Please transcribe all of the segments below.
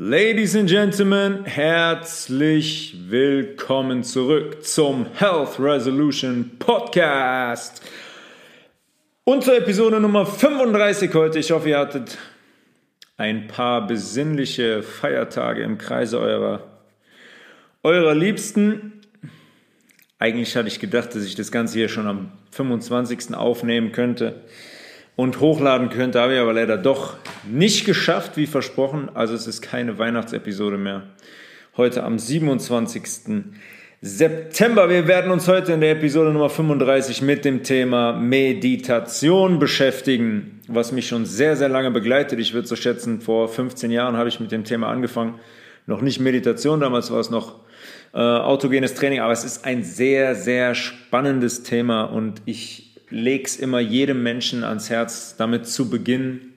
Ladies and Gentlemen, herzlich willkommen zurück zum Health Resolution Podcast. Und zur Episode Nummer 35 heute. Ich hoffe, ihr hattet ein paar besinnliche Feiertage im Kreise eurer, eurer Liebsten. Eigentlich hatte ich gedacht, dass ich das Ganze hier schon am 25. aufnehmen könnte und hochladen könnte, habe ich aber leider doch nicht geschafft, wie versprochen. Also es ist keine Weihnachtsepisode mehr. Heute am 27. September. Wir werden uns heute in der Episode Nummer 35 mit dem Thema Meditation beschäftigen, was mich schon sehr, sehr lange begleitet. Ich würde so schätzen, vor 15 Jahren habe ich mit dem Thema angefangen. Noch nicht Meditation, damals war es noch äh, autogenes Training, aber es ist ein sehr, sehr spannendes Thema und ich leg's immer jedem Menschen ans Herz, damit zu beginnen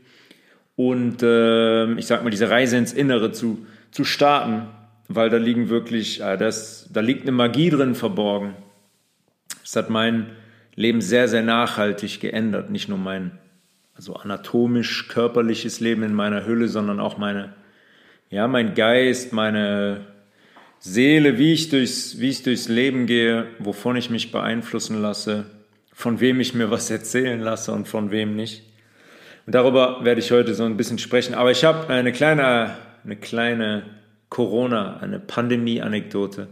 und äh, ich sag mal, diese Reise ins Innere zu, zu starten, weil da liegen wirklich, äh, das, da liegt eine Magie drin verborgen. Das hat mein Leben sehr, sehr nachhaltig geändert. Nicht nur mein also anatomisch, körperliches Leben in meiner Hülle, sondern auch meine, ja, mein Geist, meine Seele, wie ich durchs, wie ich durchs Leben gehe, wovon ich mich beeinflussen lasse von wem ich mir was erzählen lasse und von wem nicht. Und darüber werde ich heute so ein bisschen sprechen. Aber ich habe eine kleine, eine kleine Corona, eine Pandemie-Anekdote.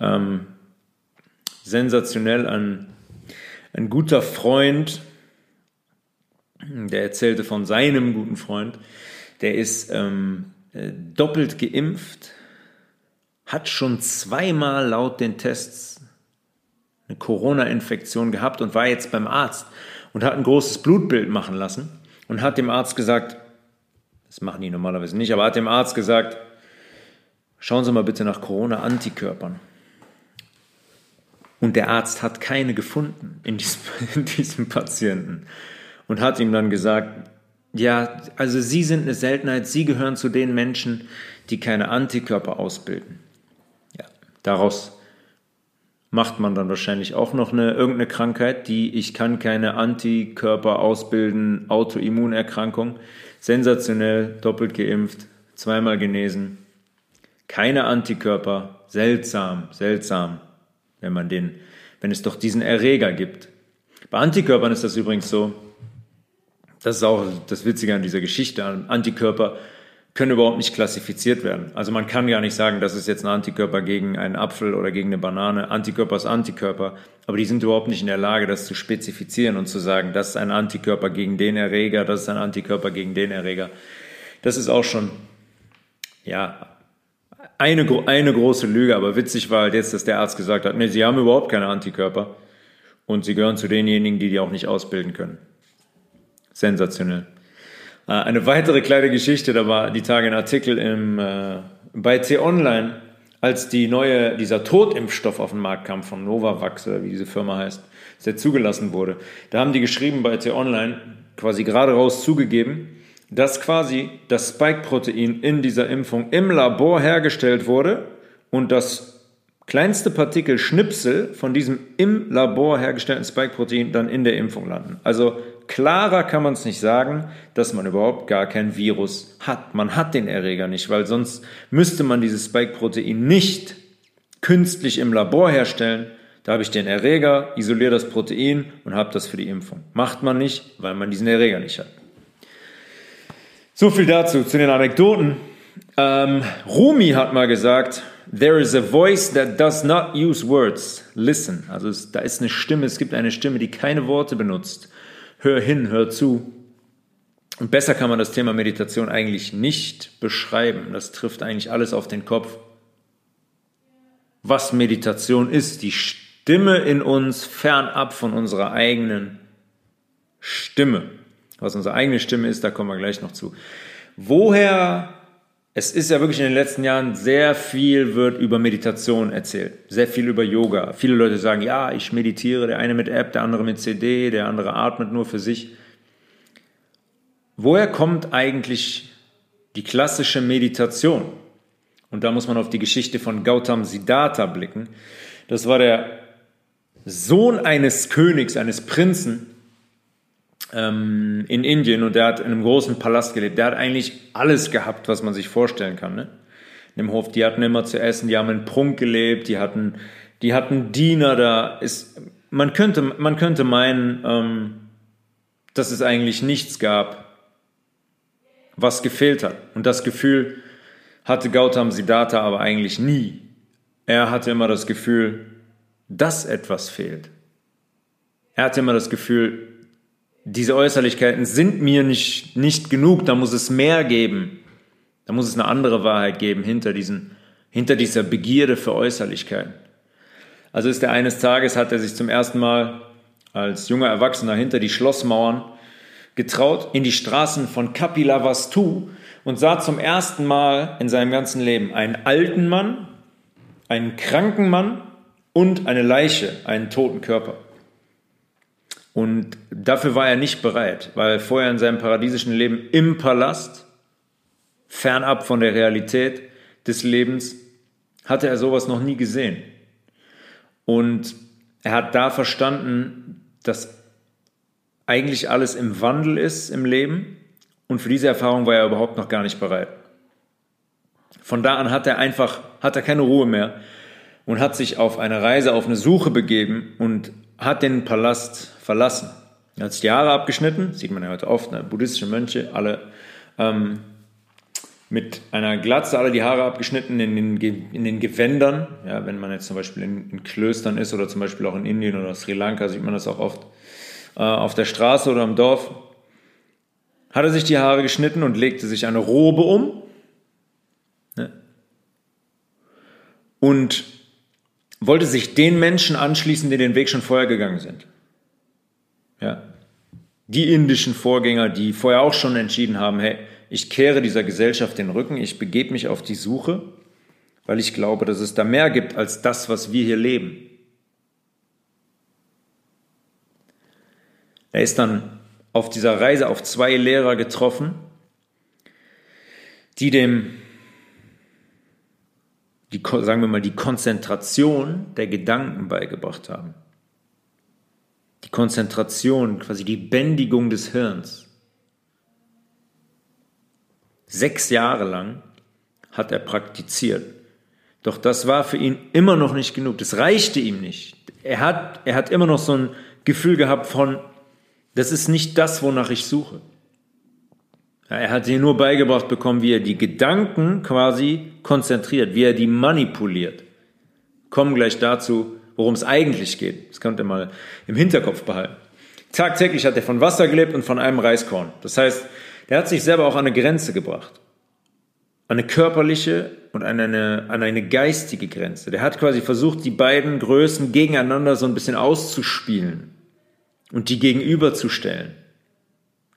Ähm, sensationell, ein, ein guter Freund, der erzählte von seinem guten Freund, der ist ähm, äh, doppelt geimpft, hat schon zweimal laut den Tests eine Corona-Infektion gehabt und war jetzt beim Arzt und hat ein großes Blutbild machen lassen und hat dem Arzt gesagt, das machen die normalerweise nicht, aber hat dem Arzt gesagt, schauen Sie mal bitte nach Corona-Antikörpern. Und der Arzt hat keine gefunden in diesem, in diesem Patienten und hat ihm dann gesagt, ja, also Sie sind eine Seltenheit, Sie gehören zu den Menschen, die keine Antikörper ausbilden. Ja, daraus macht man dann wahrscheinlich auch noch eine irgendeine Krankheit, die ich kann keine Antikörper ausbilden, Autoimmunerkrankung. Sensationell, doppelt geimpft, zweimal genesen. Keine Antikörper, seltsam, seltsam, wenn man den, wenn es doch diesen Erreger gibt. Bei Antikörpern ist das übrigens so, das ist auch das Witzige an dieser Geschichte. Antikörper können überhaupt nicht klassifiziert werden. Also man kann gar nicht sagen, das ist jetzt ein Antikörper gegen einen Apfel oder gegen eine Banane. Antikörper ist Antikörper, aber die sind überhaupt nicht in der Lage, das zu spezifizieren und zu sagen, das ist ein Antikörper gegen den Erreger, das ist ein Antikörper gegen den Erreger. Das ist auch schon, ja, eine, eine große Lüge, aber witzig war halt jetzt, dass der Arzt gesagt hat, nee, sie haben überhaupt keine Antikörper und sie gehören zu denjenigen, die die auch nicht ausbilden können. Sensationell. Äh, eine weitere kleine Geschichte, da war die Tage ein Artikel im, äh, bei T-Online, als die neue, dieser Totimpfstoff auf den Markt kam von Novavax, wie diese Firma heißt, der zugelassen wurde. Da haben die geschrieben bei T-Online, quasi gerade raus zugegeben, dass quasi das Spike-Protein in dieser Impfung im Labor hergestellt wurde und das kleinste Partikel Schnipsel von diesem im Labor hergestellten Spike-Protein dann in der Impfung landen. Also klarer kann man es nicht sagen, dass man überhaupt gar kein Virus hat. Man hat den Erreger nicht, weil sonst müsste man dieses Spike-Protein nicht künstlich im Labor herstellen. Da habe ich den Erreger, isoliere das Protein und habe das für die Impfung. Macht man nicht, weil man diesen Erreger nicht hat. So viel dazu, zu den Anekdoten. Ähm, Rumi hat mal gesagt, There is a voice that does not use words. Listen. Also es, da ist eine Stimme, es gibt eine Stimme, die keine Worte benutzt hör hin, hör zu. Und besser kann man das Thema Meditation eigentlich nicht beschreiben. Das trifft eigentlich alles auf den Kopf. Was Meditation ist, die Stimme in uns fernab von unserer eigenen Stimme. Was unsere eigene Stimme ist, da kommen wir gleich noch zu. Woher, es ist ja wirklich in den letzten Jahren sehr viel wird über Meditation erzählt, sehr viel über Yoga. Viele Leute sagen, ja, ich meditiere, der eine mit App, der andere mit CD, der andere atmet nur für sich. Woher kommt eigentlich die klassische Meditation? Und da muss man auf die Geschichte von Gautam Siddhartha blicken. Das war der Sohn eines Königs, eines Prinzen, ähm, in Indien und der hat in einem großen Palast gelebt. Der hat eigentlich alles gehabt, was man sich vorstellen kann. Ne? In dem Hof, die hatten immer zu essen, die haben in Prunk gelebt, die hatten, die hatten Diener da. Ist, man, könnte, man könnte meinen, ähm, dass es eigentlich nichts gab, was gefehlt hat. Und das Gefühl hatte Gautam Siddhartha aber eigentlich nie. Er hatte immer das Gefühl, dass etwas fehlt. Er hatte immer das Gefühl, diese Äußerlichkeiten sind mir nicht, nicht genug, da muss es mehr geben. Da muss es eine andere Wahrheit geben hinter, diesen, hinter dieser Begierde für Äußerlichkeiten. Also ist er eines Tages, hat er sich zum ersten Mal als junger Erwachsener hinter die Schlossmauern getraut, in die Straßen von Kapilavastu und sah zum ersten Mal in seinem ganzen Leben einen alten Mann, einen kranken Mann und eine Leiche, einen toten Körper. Und dafür war er nicht bereit, weil vorher in seinem paradiesischen Leben im Palast, fernab von der Realität des Lebens, hatte er sowas noch nie gesehen. Und er hat da verstanden, dass eigentlich alles im Wandel ist im Leben. Und für diese Erfahrung war er überhaupt noch gar nicht bereit. Von da an hat er einfach, hat er keine Ruhe mehr und hat sich auf eine Reise, auf eine Suche begeben und hat den Palast verlassen. Er hat sich die Haare abgeschnitten, sieht man ja heute oft, ne? buddhistische Mönche, alle ähm, mit einer Glatze, alle die Haare abgeschnitten in den, in den Gewändern. Ja, wenn man jetzt zum Beispiel in, in, Klöstern ist oder zum Beispiel auch in Indien oder Sri Lanka, sieht man das auch oft äh, auf der Straße oder im Dorf. Hat er sich die Haare geschnitten und legte sich eine Robe um. Ne? Und wollte sich den Menschen anschließen, die den Weg schon vorher gegangen sind. Ja. Die indischen Vorgänger, die vorher auch schon entschieden haben, hey, ich kehre dieser Gesellschaft den Rücken, ich begebe mich auf die Suche, weil ich glaube, dass es da mehr gibt als das, was wir hier leben. Er ist dann auf dieser Reise auf zwei Lehrer getroffen, die dem die, sagen wir mal, die Konzentration der Gedanken beigebracht haben. Die Konzentration, quasi die Bändigung des Hirns. Sechs Jahre lang hat er praktiziert. Doch das war für ihn immer noch nicht genug. Das reichte ihm nicht. Er hat, er hat immer noch so ein Gefühl gehabt von, das ist nicht das, wonach ich suche. Er hat sie nur beigebracht bekommen, wie er die Gedanken quasi konzentriert, wie er die manipuliert. Kommen gleich dazu, worum es eigentlich geht. Das könnt ihr mal im Hinterkopf behalten. Tagtäglich hat er von Wasser gelebt und von einem Reiskorn. Das heißt, er hat sich selber auch an eine Grenze gebracht. An eine körperliche und an eine, an eine geistige Grenze. Der hat quasi versucht, die beiden Größen gegeneinander so ein bisschen auszuspielen und die gegenüberzustellen.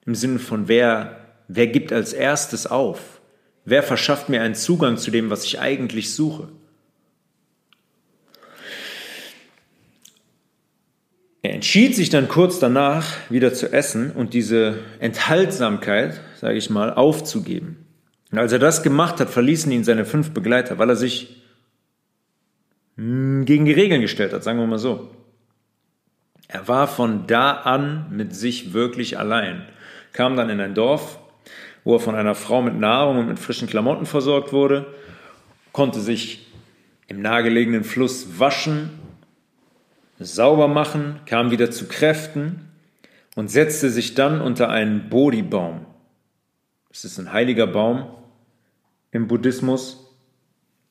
Im Sinne von wer Wer gibt als erstes auf? Wer verschafft mir einen Zugang zu dem, was ich eigentlich suche? Er entschied sich dann kurz danach wieder zu essen und diese Enthaltsamkeit, sage ich mal, aufzugeben. Und als er das gemacht hat, verließen ihn seine fünf Begleiter, weil er sich hm, gegen die Regeln gestellt hat, sagen wir mal so. Er war von da an mit sich wirklich allein, kam dann in ein Dorf, wo er von einer Frau mit Nahrung und mit frischen Klamotten versorgt wurde, konnte sich im nahegelegenen Fluss waschen, sauber machen, kam wieder zu Kräften und setzte sich dann unter einen Bodhi-Baum. Das ist ein heiliger Baum im Buddhismus.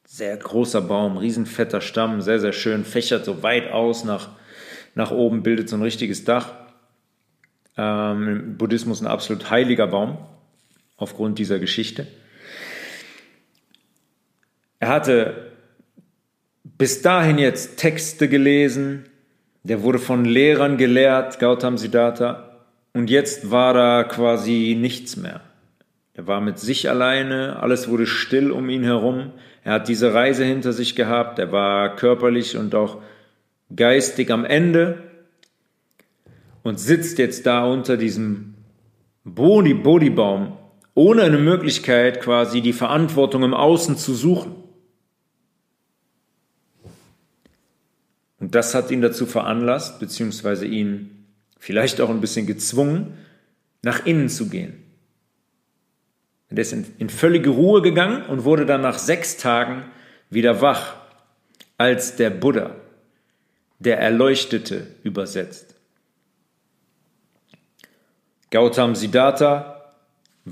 Sehr großer Baum, riesenfetter Stamm, sehr, sehr schön, fächert so weit aus nach, nach oben, bildet so ein richtiges Dach. Ähm, Im Buddhismus ein absolut heiliger Baum aufgrund dieser Geschichte. Er hatte bis dahin jetzt Texte gelesen, der wurde von Lehrern gelehrt, Gautam Siddhartha, und jetzt war da quasi nichts mehr. Er war mit sich alleine, alles wurde still um ihn herum. Er hat diese Reise hinter sich gehabt, er war körperlich und auch geistig am Ende und sitzt jetzt da unter diesem Bodhi-Baum ohne eine Möglichkeit quasi die Verantwortung im Außen zu suchen. Und das hat ihn dazu veranlasst, beziehungsweise ihn vielleicht auch ein bisschen gezwungen, nach innen zu gehen. Er ist in, in völlige Ruhe gegangen und wurde dann nach sechs Tagen wieder wach, als der Buddha, der Erleuchtete, übersetzt. Gautam Siddhartha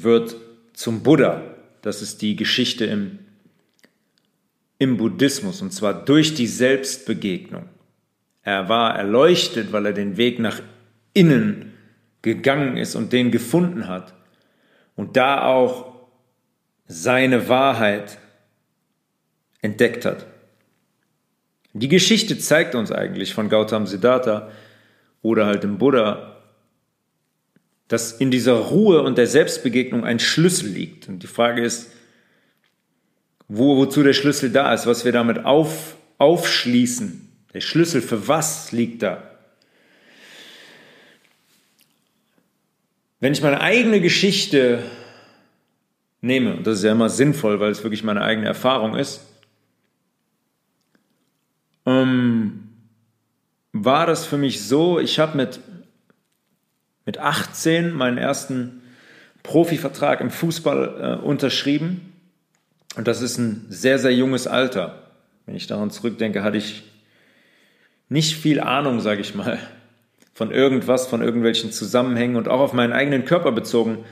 wird zum Buddha. Das ist die Geschichte im, im Buddhismus, und zwar durch die Selbstbegegnung. Er war erleuchtet, weil er den Weg nach innen gegangen ist und den gefunden hat. Und da auch seine Wahrheit entdeckt hat. Die Geschichte zeigt uns eigentlich von Gautam Siddhartha oder halt dem Buddha, dass in dieser Ruhe und der Selbstbegegnung ein Schlüssel liegt. Und die Frage ist, wo, wozu der Schlüssel da ist, was wir damit auf, aufschließen. Der Schlüssel für was liegt da? Wenn ich meine eigene Geschichte nehme, und das ist ja immer sinnvoll, weil es wirklich meine eigene Erfahrung ist, ähm, war das für mich so, ich habe mit mit 18 meinen ersten Profivertrag im Fußball äh, unterschrieben. Und das ist ein sehr, sehr junges Alter. Wenn ich daran zurückdenke, hatte ich nicht viel Ahnung, sage ich mal, von irgendwas, von irgendwelchen Zusammenhängen und auch auf meinen eigenen Körper bezogen,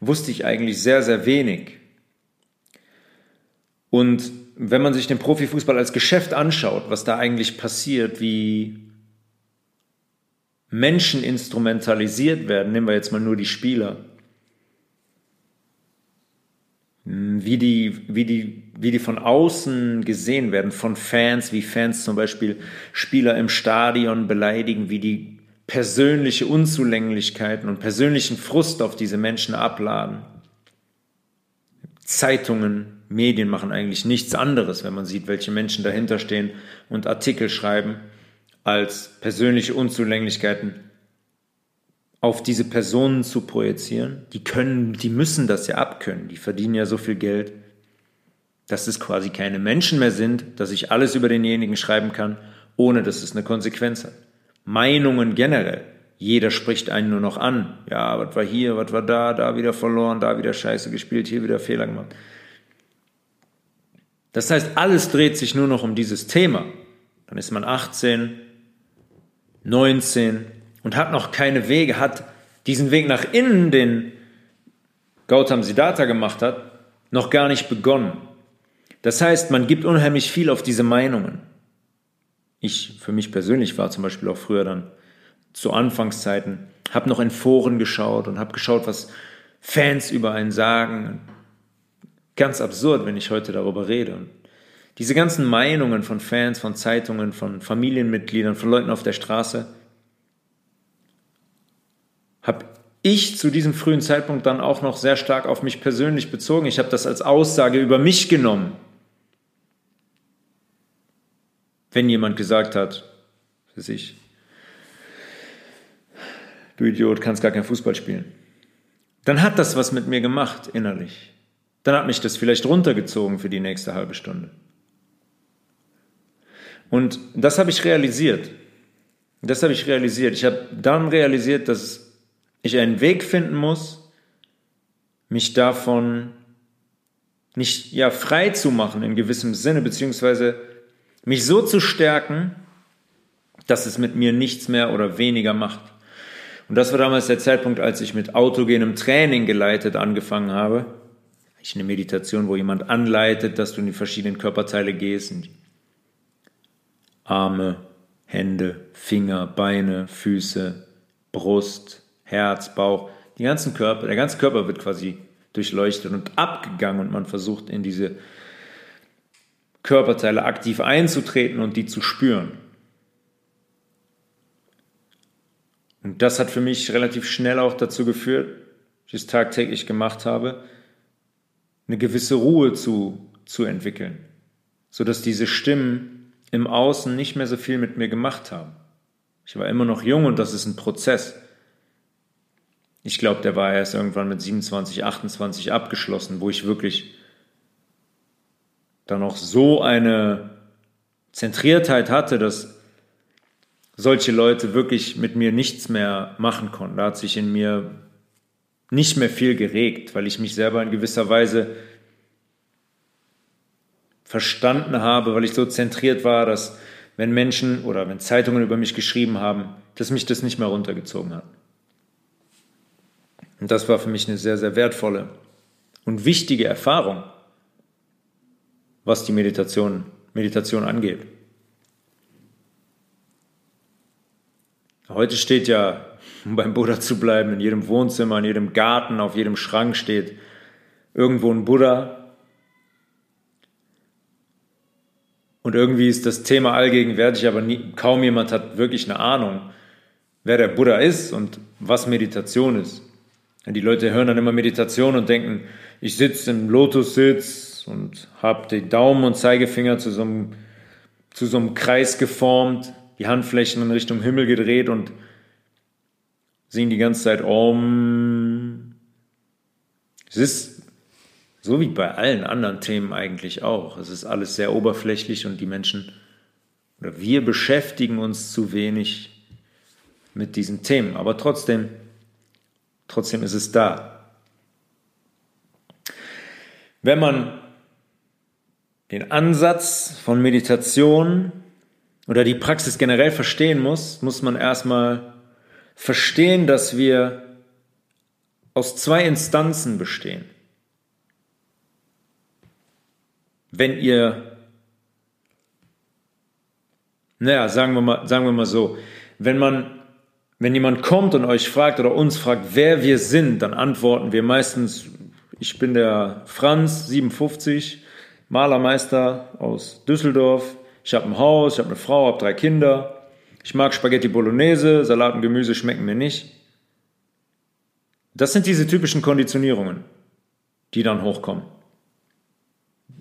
wusste ich eigentlich sehr, sehr wenig. Und wenn man sich den Profifußball als Geschäft anschaut, was da eigentlich passiert, wie Menschen instrumentalisiert werden, nehmen wir jetzt mal nur die Spieler, hm, wie die, wie die, wie die von außen gesehen werden, von Fans, wie Fans zum Beispiel Spieler im Stadion beleidigen, wie die persönliche Unzulänglichkeiten und persönlichen Frust auf diese Menschen abladen. Zeitungen, Medien machen eigentlich nichts anderes, wenn man sieht, welche Menschen dahinter stehen und Artikel schreiben als persönliche Unzulänglichkeiten auf diese Personen zu projizieren. Die können, die müssen das ja abkönnen. Die verdienen ja so viel Geld, dass es quasi keine Menschen mehr sind, dass ich alles über denjenigen schreiben kann, ohne dass es eine Konsequenz hat. Meinungen generell. Jeder spricht einen nur noch an. Ja, was war hier, was war da, da wieder verloren, da wieder Scheiße gespielt, hier wieder Fehler gemacht. Das heißt, alles dreht sich nur noch um dieses Thema. Dann ist man 18, 19 und hat noch keine Wege, hat diesen Weg nach innen, den Gautam Siddhartha gemacht hat, noch gar nicht begonnen. Das heißt, man gibt unheimlich viel auf diese Meinungen. Ich für mich persönlich war zum Beispiel auch früher dann zu Anfangszeiten, habe noch in Foren geschaut und habe geschaut, was Fans über einen sagen. Ganz absurd, wenn ich heute darüber rede. Und diese ganzen Meinungen von Fans, von Zeitungen, von Familienmitgliedern, von Leuten auf der Straße, habe ich zu diesem frühen Zeitpunkt dann auch noch sehr stark auf mich persönlich bezogen. Ich habe das als Aussage über mich genommen. Wenn jemand gesagt hat, für sich, du Idiot, kannst gar kein Fußball spielen, dann hat das was mit mir gemacht innerlich. Dann hat mich das vielleicht runtergezogen für die nächste halbe Stunde. Und das habe ich realisiert. Das habe ich realisiert. Ich habe dann realisiert, dass ich einen Weg finden muss, mich davon nicht ja frei zu machen in gewissem Sinne, beziehungsweise mich so zu stärken, dass es mit mir nichts mehr oder weniger macht. Und das war damals der Zeitpunkt, als ich mit autogenem Training geleitet angefangen habe. Ich eine Meditation, wo jemand anleitet, dass du in die verschiedenen Körperteile gehst, in die Arme, Hände, Finger, Beine, Füße, Brust, Herz, Bauch, die ganzen Körper, der ganze Körper wird quasi durchleuchtet und abgegangen und man versucht in diese Körperteile aktiv einzutreten und die zu spüren. Und das hat für mich relativ schnell auch dazu geführt, ich es tagtäglich gemacht habe, eine gewisse Ruhe zu, zu entwickeln, sodass diese Stimmen im Außen nicht mehr so viel mit mir gemacht haben. Ich war immer noch jung und das ist ein Prozess. Ich glaube, der war erst irgendwann mit 27, 28 abgeschlossen, wo ich wirklich dann noch so eine Zentriertheit hatte, dass solche Leute wirklich mit mir nichts mehr machen konnten. Da hat sich in mir nicht mehr viel geregt, weil ich mich selber in gewisser Weise verstanden habe, weil ich so zentriert war, dass wenn Menschen oder wenn Zeitungen über mich geschrieben haben, dass mich das nicht mehr runtergezogen hat. Und das war für mich eine sehr, sehr wertvolle und wichtige Erfahrung, was die Meditation, Meditation angeht. Heute steht ja, um beim Buddha zu bleiben, in jedem Wohnzimmer, in jedem Garten, auf jedem Schrank steht irgendwo ein Buddha. Und irgendwie ist das Thema allgegenwärtig, aber nie, kaum jemand hat wirklich eine Ahnung, wer der Buddha ist und was Meditation ist. Die Leute hören dann immer Meditation und denken, ich sitze im Lotussitz und habe die Daumen und Zeigefinger zu so, einem, zu so einem Kreis geformt, die Handflächen in Richtung Himmel gedreht und singen die ganze Zeit Om. Es ist so wie bei allen anderen Themen eigentlich auch. Es ist alles sehr oberflächlich und die Menschen oder wir beschäftigen uns zu wenig mit diesen Themen. Aber trotzdem Trotzdem ist es da. Wenn man den Ansatz von Meditation oder die Praxis generell verstehen muss, muss man erstmal verstehen, dass wir aus zwei Instanzen bestehen. Wenn ihr, naja, sagen wir mal, sagen wir mal so, wenn man wenn jemand kommt und euch fragt oder uns fragt, wer wir sind, dann antworten wir meistens, ich bin der Franz, 57, Malermeister aus Düsseldorf. Ich habe ein Haus, ich habe eine Frau, habe drei Kinder. Ich mag Spaghetti Bolognese, Salat und Gemüse schmecken mir nicht. Das sind diese typischen Konditionierungen, die dann hochkommen.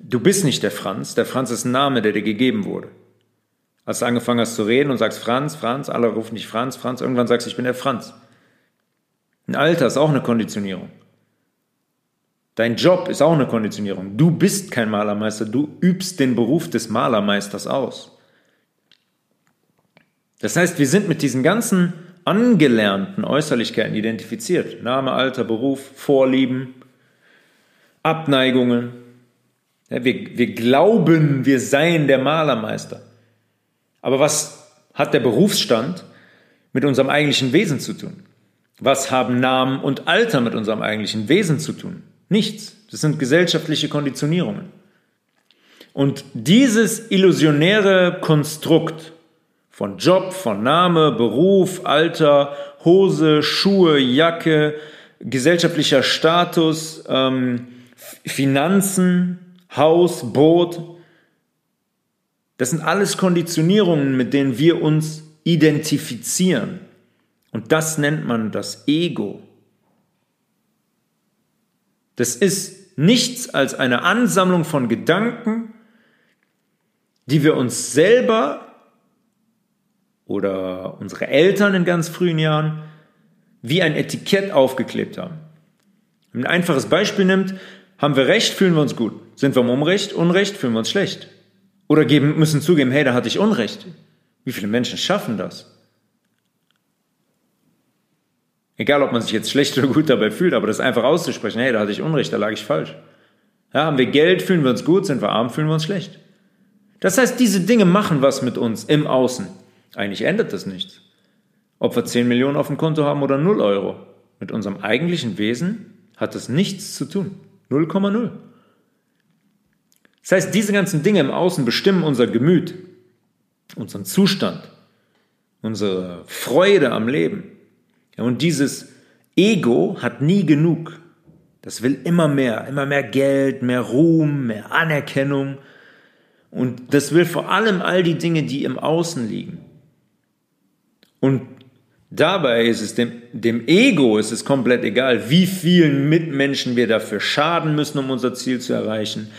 Du bist nicht der Franz, der Franz ist ein Name, der dir gegeben wurde. Als du angefangen hast zu reden und sagst Franz, Franz, alle rufen dich Franz, Franz, irgendwann sagst du, ich bin der Franz. Ein Alter ist auch eine Konditionierung. Dein Job ist auch eine Konditionierung. Du bist kein Malermeister, du übst den Beruf des Malermeisters aus. Das heißt, wir sind mit diesen ganzen angelernten Äußerlichkeiten identifiziert. Name, Alter, Beruf, Vorlieben, Abneigungen. Ja, wir, wir glauben, wir seien der Malermeister. Aber was hat der Berufsstand mit unserem eigentlichen Wesen zu tun? Was haben Namen und Alter mit unserem eigentlichen Wesen zu tun? Nichts. Das sind gesellschaftliche Konditionierungen. Und dieses illusionäre Konstrukt von Job, von Name, Beruf, Alter, Hose, Schuhe, Jacke, gesellschaftlicher Status, ähm, Finanzen, Haus, Boot, das sind alles Konditionierungen, mit denen wir uns identifizieren. Und das nennt man das Ego. Das ist nichts als eine Ansammlung von Gedanken, die wir uns selber oder unsere Eltern in ganz frühen Jahren wie ein Etikett aufgeklebt haben. Wenn man ein einfaches Beispiel nimmt, haben wir Recht, fühlen wir uns gut. Sind wir im Unrecht, Unrecht, fühlen wir uns schlecht. Oder geben, müssen zugeben, hey, da hatte ich Unrecht. Wie viele Menschen schaffen das? Egal, ob man sich jetzt schlecht oder gut dabei fühlt, aber das einfach auszusprechen, hey, da hatte ich Unrecht, da lag ich falsch. Ja, haben wir Geld, fühlen wir uns gut, sind wir arm, fühlen wir uns schlecht. Das heißt, diese Dinge machen was mit uns im Außen. Eigentlich ändert das nichts. Ob wir 10 Millionen auf dem Konto haben oder 0 Euro. Mit unserem eigentlichen Wesen hat das nichts zu tun. 0,0. Das heißt, diese ganzen Dinge im Außen bestimmen unser Gemüt, unseren Zustand, unsere Freude am Leben. Ja, und dieses Ego hat nie genug. Das will immer mehr, immer mehr Geld, mehr Ruhm, mehr Anerkennung. Und das will vor allem all die Dinge, die im Außen liegen. Und dabei ist es dem, dem Ego ist es komplett egal, wie vielen Mitmenschen wir dafür schaden müssen, um unser Ziel zu erreichen,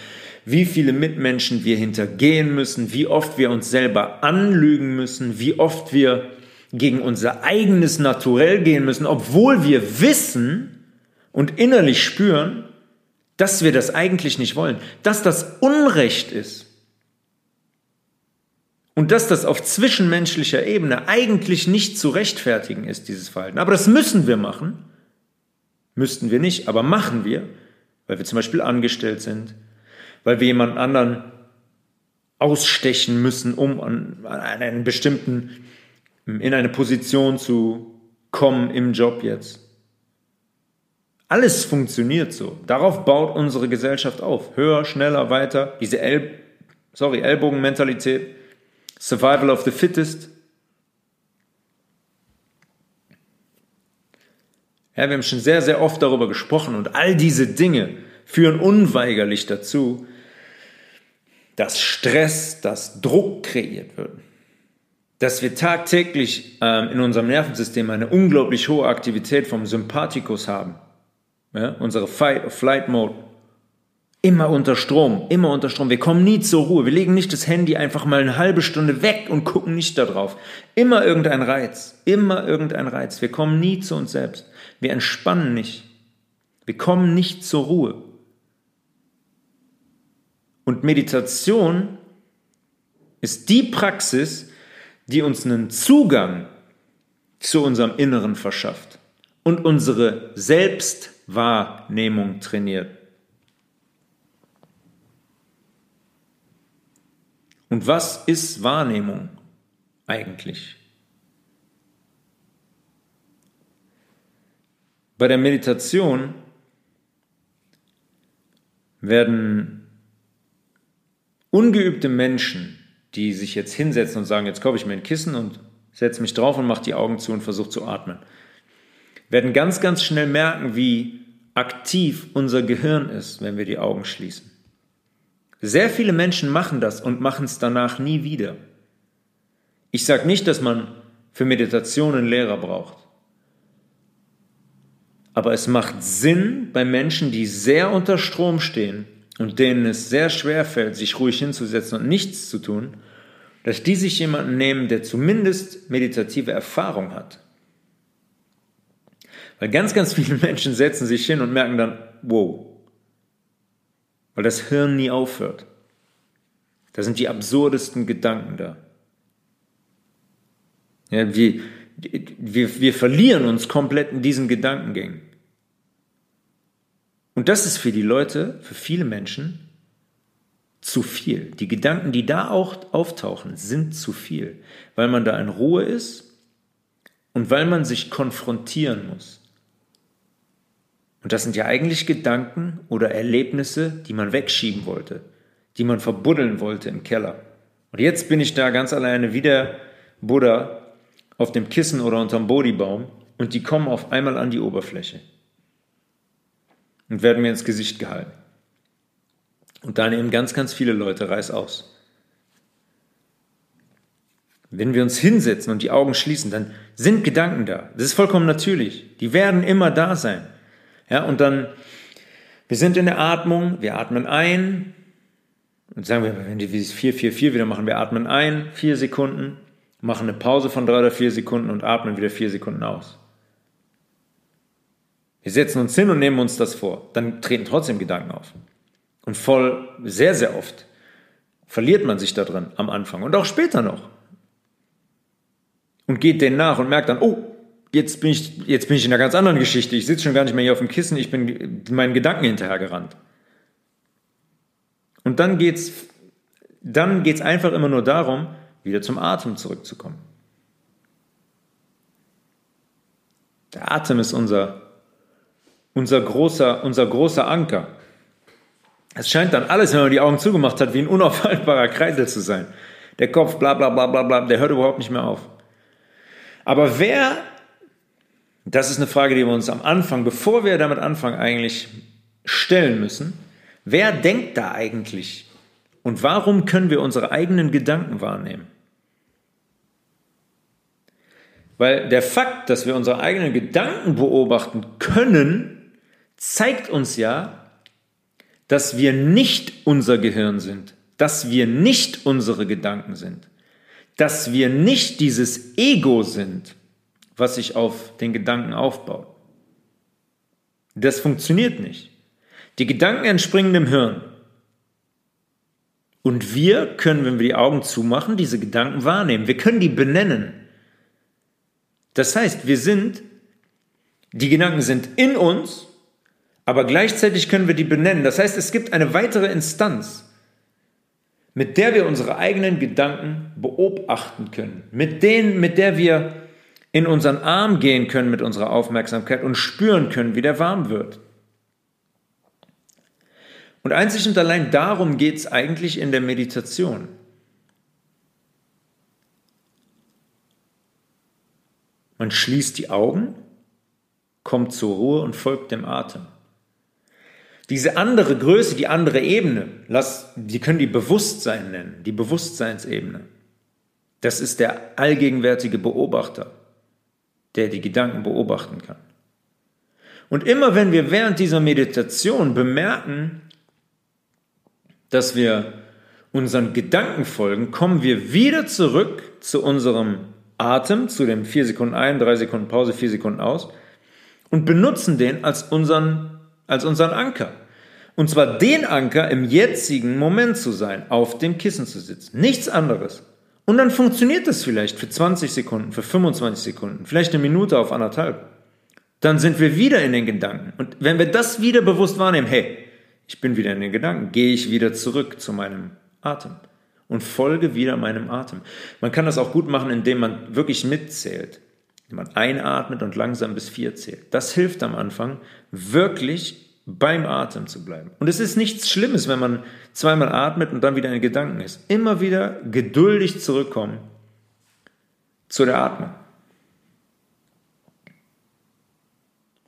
wie viele Mitmenschen wir hintergehen müssen, wie oft wir uns selber anlügen müssen, wie oft wir gegen unser eigenes Naturell gehen müssen, obwohl wir wissen und innerlich spüren, dass wir das eigentlich nicht wollen, dass das Unrecht ist. Und dass das auf zwischenmenschlicher Ebene eigentlich nicht zu rechtfertigen ist, dieses Verhalten. Aber das müssen wir machen. Müssten wir nicht, aber machen wir, weil wir zum Beispiel angestellt sind, weil wir jemand anderen ausstechen müssen, um an, einen bestimmten, in eine Position zu kommen im Job jetzt. Alles funktioniert so. Darauf baut unsere Gesellschaft auf. Höher, schneller, weiter. Diese El sorry, Ellbogenmentalität. Survival of the fittest. Ja, wir haben schon sehr, sehr oft darüber gesprochen und all diese Dinge führen unweigerlich dazu, dass Stress, dass Druck kreiert wird. Dass wir tagtäglich ähm, in unserem Nervensystem eine unglaublich hohe Aktivität vom Sympathikus haben ja, unsere Fight-of-Flight-Mode, immer unter Strom, immer unter Strom. Wir kommen nie zur Ruhe. Wir legen nicht das Handy einfach mal eine halbe Stunde weg und gucken nicht darauf. Immer irgendein Reiz, immer irgendein Reiz. Wir kommen nie zu uns selbst. Wir entspannen nicht. Wir kommen nicht zur Ruhe. Und Meditation ist die Praxis, die uns einen Zugang zu unserem Inneren verschafft und unsere Selbst Wahrnehmung trainiert. Und was ist Wahrnehmung eigentlich? Bei der Meditation werden ungeübte Menschen, die sich jetzt hinsetzen und sagen, jetzt kaufe ich mir ein Kissen und setze mich drauf und mache die Augen zu und versuche zu atmen, werden ganz, ganz schnell merken, wie aktiv unser Gehirn ist, wenn wir die Augen schließen. Sehr viele Menschen machen das und machen es danach nie wieder. Ich sage nicht, dass man für Meditation einen Lehrer braucht. Aber es macht Sinn bei Menschen, die sehr unter Strom stehen und denen es sehr schwer fällt, sich ruhig hinzusetzen und nichts zu tun, dass die sich jemanden nehmen, der zumindest meditative Erfahrung hat. Weil ganz, ganz viele Menschen setzen sich hin und merken dann, wow, weil das Hirn nie aufhört. Da sind die absurdesten Gedanken da. Ja, wir, wir, wir verlieren uns komplett in diesen Gedankengängen. Und das ist für die Leute, für viele Menschen, zu viel. Die Gedanken, die da auch auftauchen, sind zu viel, weil man da in Ruhe ist und weil man sich konfrontieren muss. Und das sind ja eigentlich Gedanken oder Erlebnisse, die man wegschieben wollte, die man verbuddeln wollte im Keller. Und jetzt bin ich da ganz alleine wie der Buddha auf dem Kissen oder unterm Bodhibaum und die kommen auf einmal an die Oberfläche und werden mir ins Gesicht gehalten. Und da nehmen ganz, ganz viele Leute Reiß aus. Wenn wir uns hinsetzen und die Augen schließen, dann sind Gedanken da. Das ist vollkommen natürlich. Die werden immer da sein. Ja, und dann, wir sind in der Atmung, wir atmen ein, und sagen wir, wenn wir dieses 4, 4, 4 wieder machen, wir atmen ein, vier Sekunden, machen eine Pause von drei oder vier Sekunden und atmen wieder vier Sekunden aus. Wir setzen uns hin und nehmen uns das vor. Dann treten trotzdem Gedanken auf. Und voll, sehr, sehr oft verliert man sich da drin am Anfang und auch später noch. Und geht denen nach und merkt dann, oh, jetzt bin ich, jetzt bin ich in einer ganz anderen Geschichte. Ich sitze schon gar nicht mehr hier auf dem Kissen, ich bin meinen Gedanken hinterhergerannt. Und dann geht's, dann geht's einfach immer nur darum, wieder zum Atem zurückzukommen. Der Atem ist unser, unser großer, unser großer Anker. Es scheint dann alles, wenn man die Augen zugemacht hat, wie ein unaufhaltbarer Kreisel zu sein. Der Kopf, bla bla bla bla bla, der hört überhaupt nicht mehr auf. Aber wer das ist eine Frage, die wir uns am Anfang, bevor wir damit anfangen, eigentlich stellen müssen. Wer denkt da eigentlich? Und warum können wir unsere eigenen Gedanken wahrnehmen? Weil der Fakt, dass wir unsere eigenen Gedanken beobachten können, zeigt uns ja, dass wir nicht unser Gehirn sind, dass wir nicht unsere Gedanken sind, dass wir nicht dieses Ego sind, was sich auf den Gedanken aufbaut. Das funktioniert nicht. Die Gedanken entspringen dem Hirn. Und wir können, wenn wir die Augen zumachen, diese Gedanken wahrnehmen. Wir können die benennen. Das heißt, wir sind, die Gedanken sind in uns, aber gleichzeitig können wir die benennen. Das heißt, es gibt eine weitere Instanz, mit der wir unsere eigenen Gedanken beobachten können, mit denen, mit der wir in unseren Arm gehen können mit unserer Aufmerksamkeit und spüren können, wie der warm wird. Und einzig und allein darum geht es eigentlich in der Meditation. Man schließt die Augen, kommt zur Ruhe und folgt dem Atem. Diese andere Größe, die andere Ebene, lass, die können die Bewusstsein nennen, die Bewusstseinsebene. Das ist der allgegenwärtige Beobachter, der die Gedanken beobachten kann. Und immer wenn wir während dieser Meditation bemerken, dass wir unseren Gedanken folgen, kommen wir wieder zurück zu unserem Atem, zu dem 4 Sekunden ein, 3 Sekunden Pause, 4 Sekunden aus und benutzen den als unseren, als unseren Anker. Und zwar den Anker im jetzigen Moment zu sein, auf dem Kissen zu sitzen. Nichts anderes. Und dann funktioniert das vielleicht für 20 Sekunden, für 25 Sekunden, vielleicht eine Minute auf anderthalb. Dann sind wir wieder in den Gedanken. Und wenn wir das wieder bewusst wahrnehmen, hey, ich bin wieder in den Gedanken, gehe ich wieder zurück zu meinem Atem und folge wieder meinem Atem. Man kann das auch gut machen, indem man wirklich mitzählt. Indem man einatmet und langsam bis vier zählt. Das hilft am Anfang, wirklich beim Atem zu bleiben. Und es ist nichts Schlimmes, wenn man zweimal atmet und dann wieder in Gedanken ist. Immer wieder geduldig zurückkommen zu der Atmung.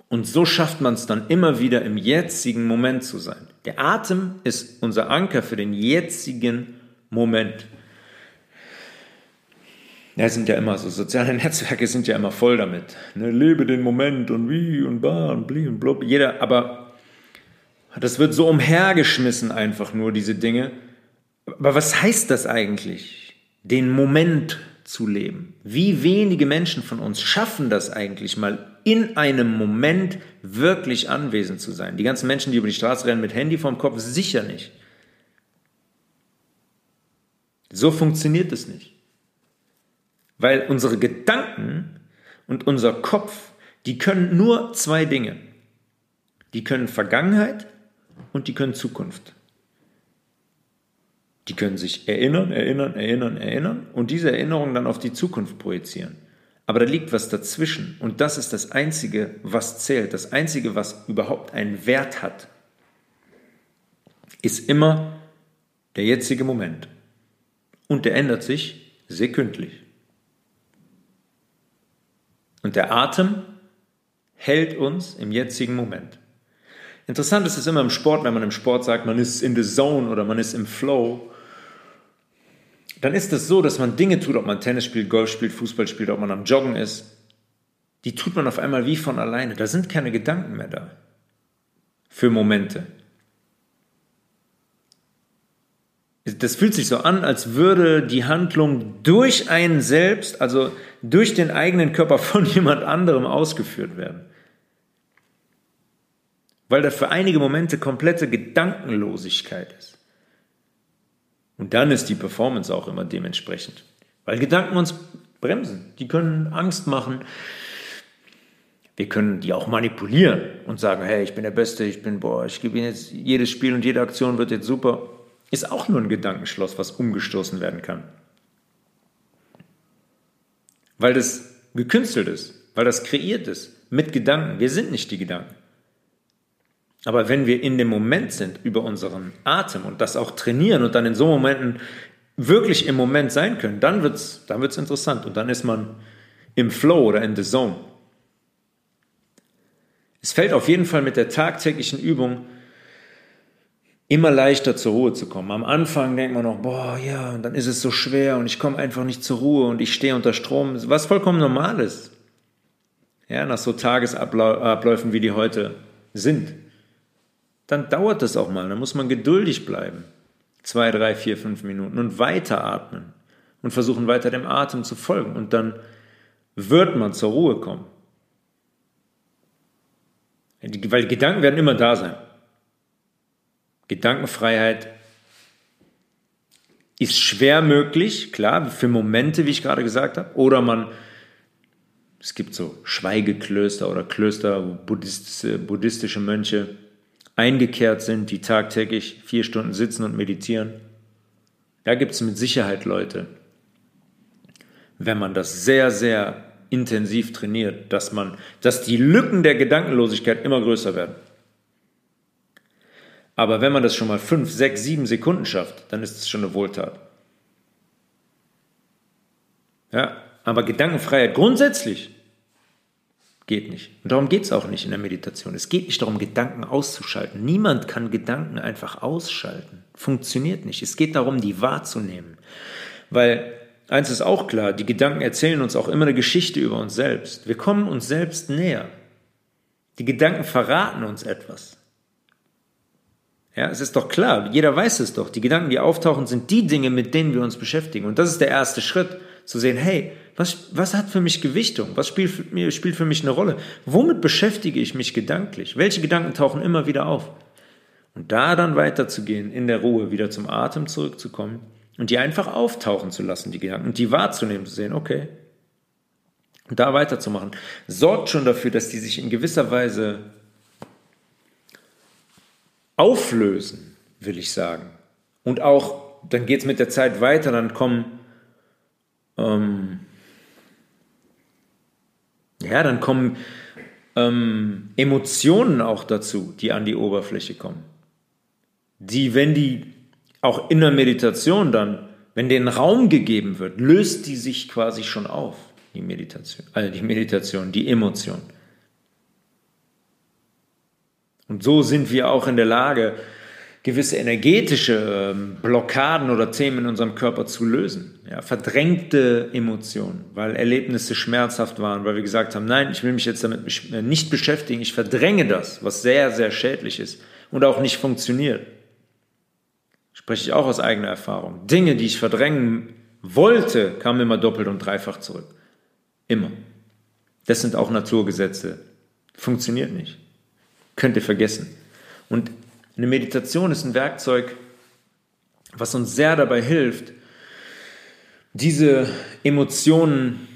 Und so schafft man es dann immer wieder im jetzigen Moment zu sein. Der Atem ist unser Anker für den jetzigen Moment. Ja, sind ja immer so, soziale Netzwerke sind ja immer voll damit. Ne, lebe den Moment und wie und ba und bli und blub. Jeder, aber das wird so umhergeschmissen einfach nur, diese Dinge. Aber was heißt das eigentlich? Den Moment zu leben. Wie wenige Menschen von uns schaffen das eigentlich mal in einem Moment wirklich anwesend zu sein. Die ganzen Menschen, die über die Straße rennen mit Handy vorm Kopf, sicher nicht. So funktioniert es nicht. Weil unsere Gedanken und unser Kopf, die können nur zwei Dinge. Die können Vergangenheit und die können Zukunft. Die können sich erinnern, erinnern, erinnern, erinnern und diese Erinnerung dann auf die Zukunft projizieren. Aber da liegt was dazwischen und das ist das Einzige, was zählt, das Einzige, was überhaupt einen Wert hat, ist immer der jetzige Moment. Und der ändert sich sekündlich. Und der Atem hält uns im jetzigen Moment. Interessant ist es immer im Sport, wenn man im Sport sagt, man ist in the zone oder man ist im Flow dann ist es so, dass man Dinge tut, ob man Tennis spielt, Golf spielt, Fußball spielt, ob man am Joggen ist, die tut man auf einmal wie von alleine. Da sind keine Gedanken mehr da. Für Momente. Das fühlt sich so an, als würde die Handlung durch einen selbst, also durch den eigenen Körper von jemand anderem ausgeführt werden. Weil da für einige Momente komplette Gedankenlosigkeit ist. Und dann ist die Performance auch immer dementsprechend. Weil Gedanken uns bremsen. Die können Angst machen. Wir können die auch manipulieren und sagen, hey, ich bin der Beste, ich bin, boah, ich gebe Ihnen jetzt jedes Spiel und jede Aktion wird jetzt super. Ist auch nur ein Gedankenschloss, was umgestoßen werden kann. Weil das gekünstelt ist, weil das kreiert ist, mit Gedanken. Wir sind nicht die Gedanken. Aber wenn wir in dem Moment sind über unseren Atem und das auch trainieren und dann in so Momenten wirklich im Moment sein können, dann wird es dann wird's interessant und dann ist man im Flow oder in the Zone. Es fällt auf jeden Fall mit der tagtäglichen Übung immer leichter zur Ruhe zu kommen. Am Anfang denkt man noch, boah, ja, und dann ist es so schwer und ich komme einfach nicht zur Ruhe und ich stehe unter Strom, was vollkommen normal ist. Ja, nach so Tagesabläufen wie die heute sind dann dauert das auch mal. Dann muss man geduldig bleiben. Zwei, drei, vier, fünf Minuten und weiteratmen und versuchen weiter dem Atem zu folgen. Und dann wird man zur Ruhe kommen. Weil Gedanken werden immer da sein. Gedankenfreiheit ist schwer möglich, klar, für Momente, wie ich gerade gesagt habe. Oder man, es gibt so Schweigeklöster oder Klöster, wo buddhistische, buddhistische Mönche eingekehrt sind, die tagtäglich vier Stunden sitzen und meditieren. Da gibt es mit Sicherheit Leute, wenn man das sehr, sehr intensiv trainiert, dass man, dass die Lücken der Gedankenlosigkeit immer größer werden. Aber wenn man das schon mal fünf, sechs, sieben Sekunden schafft, dann ist es schon eine Wohltat. Ja, aber Gedankenfreiheit grundsätzlich geht nicht. Und darum geht es auch nicht in der Meditation. Es geht nicht darum, Gedanken auszuschalten. Niemand kann Gedanken einfach ausschalten. Funktioniert nicht. Es geht darum, die wahrzunehmen. Weil eins ist auch klar, die Gedanken erzählen uns auch immer eine Geschichte über uns selbst. Wir kommen uns selbst näher. Die Gedanken verraten uns etwas. Ja, es ist doch klar, jeder weiß es doch. Die Gedanken, die auftauchen, sind die Dinge, mit denen wir uns beschäftigen. Und das ist der erste Schritt, zu sehen, hey, was, was hat für mich Gewichtung? Was spielt, spielt für mich eine Rolle? Womit beschäftige ich mich gedanklich? Welche Gedanken tauchen immer wieder auf? Und da dann weiterzugehen, in der Ruhe wieder zum Atem zurückzukommen und die einfach auftauchen zu lassen, die Gedanken, und die wahrzunehmen, zu sehen, okay, und da weiterzumachen, sorgt schon dafür, dass die sich in gewisser Weise auflösen, will ich sagen. Und auch, dann geht es mit der Zeit weiter, dann kommen, ähm, ja, dann kommen ähm, Emotionen auch dazu, die an die Oberfläche kommen. Die, wenn die auch in der Meditation dann, wenn denen Raum gegeben wird, löst die sich quasi schon auf, die Meditation, also die Meditation, die Emotion. Und so sind wir auch in der Lage, gewisse energetische ähm, Blockaden oder Themen in unserem Körper zu lösen. Ja, verdrängte Emotionen, weil Erlebnisse schmerzhaft waren, weil wir gesagt haben, nein, ich will mich jetzt damit äh, nicht beschäftigen, ich verdränge das, was sehr, sehr schädlich ist und auch nicht funktioniert. Spreche ich auch aus eigener Erfahrung. Dinge, die ich verdrängen wollte, kamen immer doppelt und dreifach zurück. Immer. Das sind auch Naturgesetze. Funktioniert nicht. Könnt ihr vergessen. Und eine Meditation ist ein Werkzeug, was uns sehr dabei hilft, diese Emotionen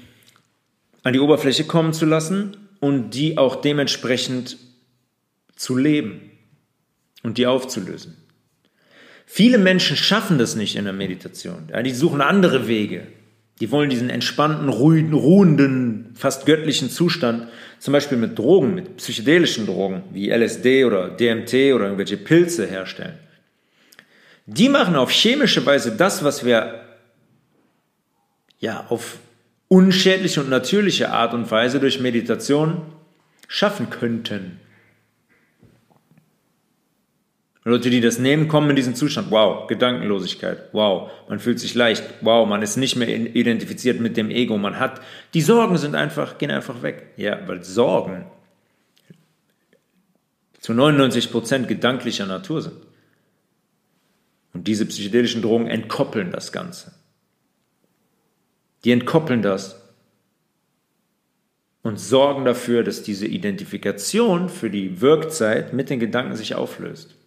an die Oberfläche kommen zu lassen und die auch dementsprechend zu leben und die aufzulösen. Viele Menschen schaffen das nicht in der Meditation. Ja, die suchen andere Wege. Die wollen diesen entspannten, ruhenden, fast göttlichen Zustand, zum Beispiel mit Drogen, mit psychedelischen Drogen wie LSD oder DMT oder irgendwelche Pilze herstellen. Die machen auf chemische Weise das, was wir ja auf unschädliche und natürliche Art und Weise durch Meditation schaffen könnten. Leute, die das nehmen, kommen in diesen Zustand. Wow, Gedankenlosigkeit. Wow, man fühlt sich leicht. Wow, man ist nicht mehr identifiziert mit dem Ego. Man hat, die Sorgen sind einfach, gehen einfach weg. Ja, weil Sorgen zu 99 Prozent gedanklicher Natur sind. Und diese psychedelischen Drogen entkoppeln das Ganze. Die entkoppeln das und sorgen dafür, dass diese Identifikation für die Wirkzeit mit den Gedanken sich auflöst.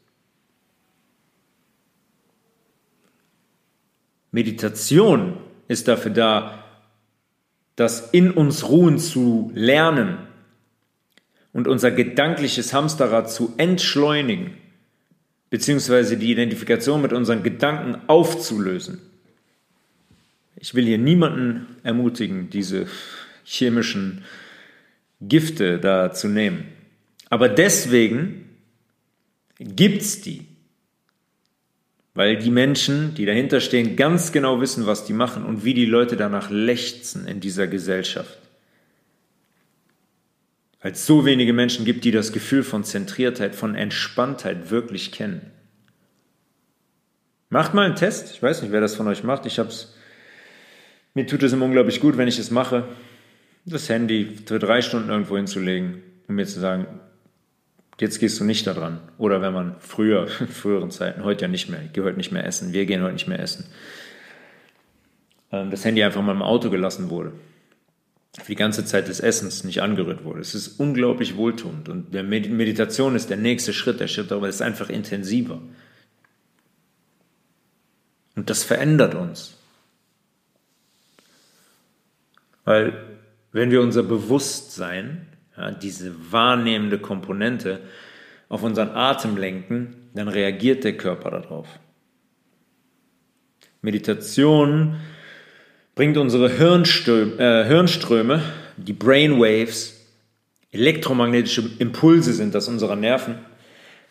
Meditation ist dafür da, das in uns ruhen zu lernen und unser gedankliches Hamsterrad zu entschleunigen, beziehungsweise die Identifikation mit unseren Gedanken aufzulösen. Ich will hier niemanden ermutigen, diese chemischen Gifte da zu nehmen. Aber deswegen gibt es die. Weil die Menschen, die dahinter stehen, ganz genau wissen, was die machen und wie die Leute danach lechzen in dieser Gesellschaft. Weil es so wenige Menschen gibt, die das Gefühl von Zentriertheit, von Entspanntheit wirklich kennen. Macht mal einen Test. Ich weiß nicht, wer das von euch macht. Ich hab's. Mir tut es immer unglaublich gut, wenn ich es mache, das Handy für drei Stunden irgendwo hinzulegen und mir zu sagen, Jetzt gehst du nicht da dran. Oder wenn man früher, in früheren Zeiten, heute ja nicht mehr, ich gehe heute nicht mehr essen, wir gehen heute nicht mehr essen, ähm, das Handy einfach mal im Auto gelassen wurde. Für die ganze Zeit des Essens nicht angerührt wurde. Es ist unglaublich wohltuend. Und der Meditation ist der nächste Schritt. Der Schritt darüber ist einfach intensiver. Und das verändert uns. Weil wenn wir unser Bewusstsein, ja, diese wahrnehmende Komponente, auf unseren Atem lenken, dann reagiert der Körper darauf. Meditation bringt unsere Hirnströme, äh, Hirnströme die Brainwaves, elektromagnetische Impulse sind das unserer Nerven,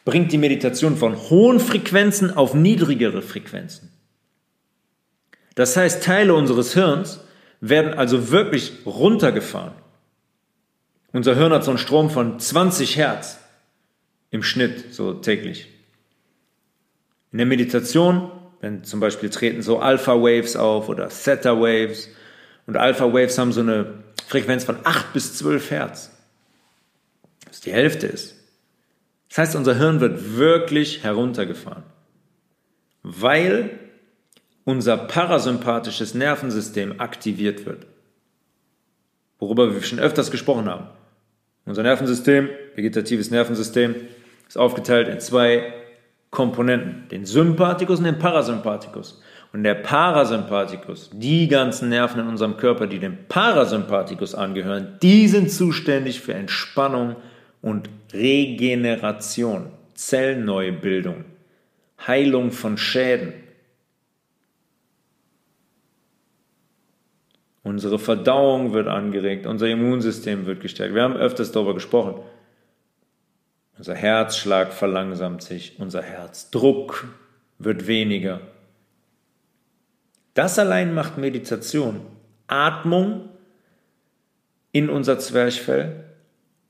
bringt die Meditation von hohen Frequenzen auf niedrigere Frequenzen. Das heißt, Teile unseres Hirns werden also wirklich runtergefahren. Unser Hirn hat so einen Strom von 20 Hertz im Schnitt, so täglich. In der Meditation, wenn zum Beispiel treten so Alpha-Waves auf oder Theta-Waves und Alpha-Waves haben so eine Frequenz von 8 bis 12 Hertz, was die Hälfte ist. Das heißt, unser Hirn wird wirklich heruntergefahren, weil unser parasympathisches Nervensystem aktiviert wird. Worüber wir schon öfters gesprochen haben. Unser Nervensystem, vegetatives Nervensystem, ist aufgeteilt in zwei Komponenten, den Sympathikus und den Parasympathikus. Und der Parasympathikus, die ganzen Nerven in unserem Körper, die dem Parasympathikus angehören, die sind zuständig für Entspannung und Regeneration, Zellneubildung, Heilung von Schäden. Unsere Verdauung wird angeregt, unser Immunsystem wird gestärkt. Wir haben öfters darüber gesprochen. Unser Herzschlag verlangsamt sich, unser Herzdruck wird weniger. Das allein macht Meditation. Atmung in unser Zwerchfell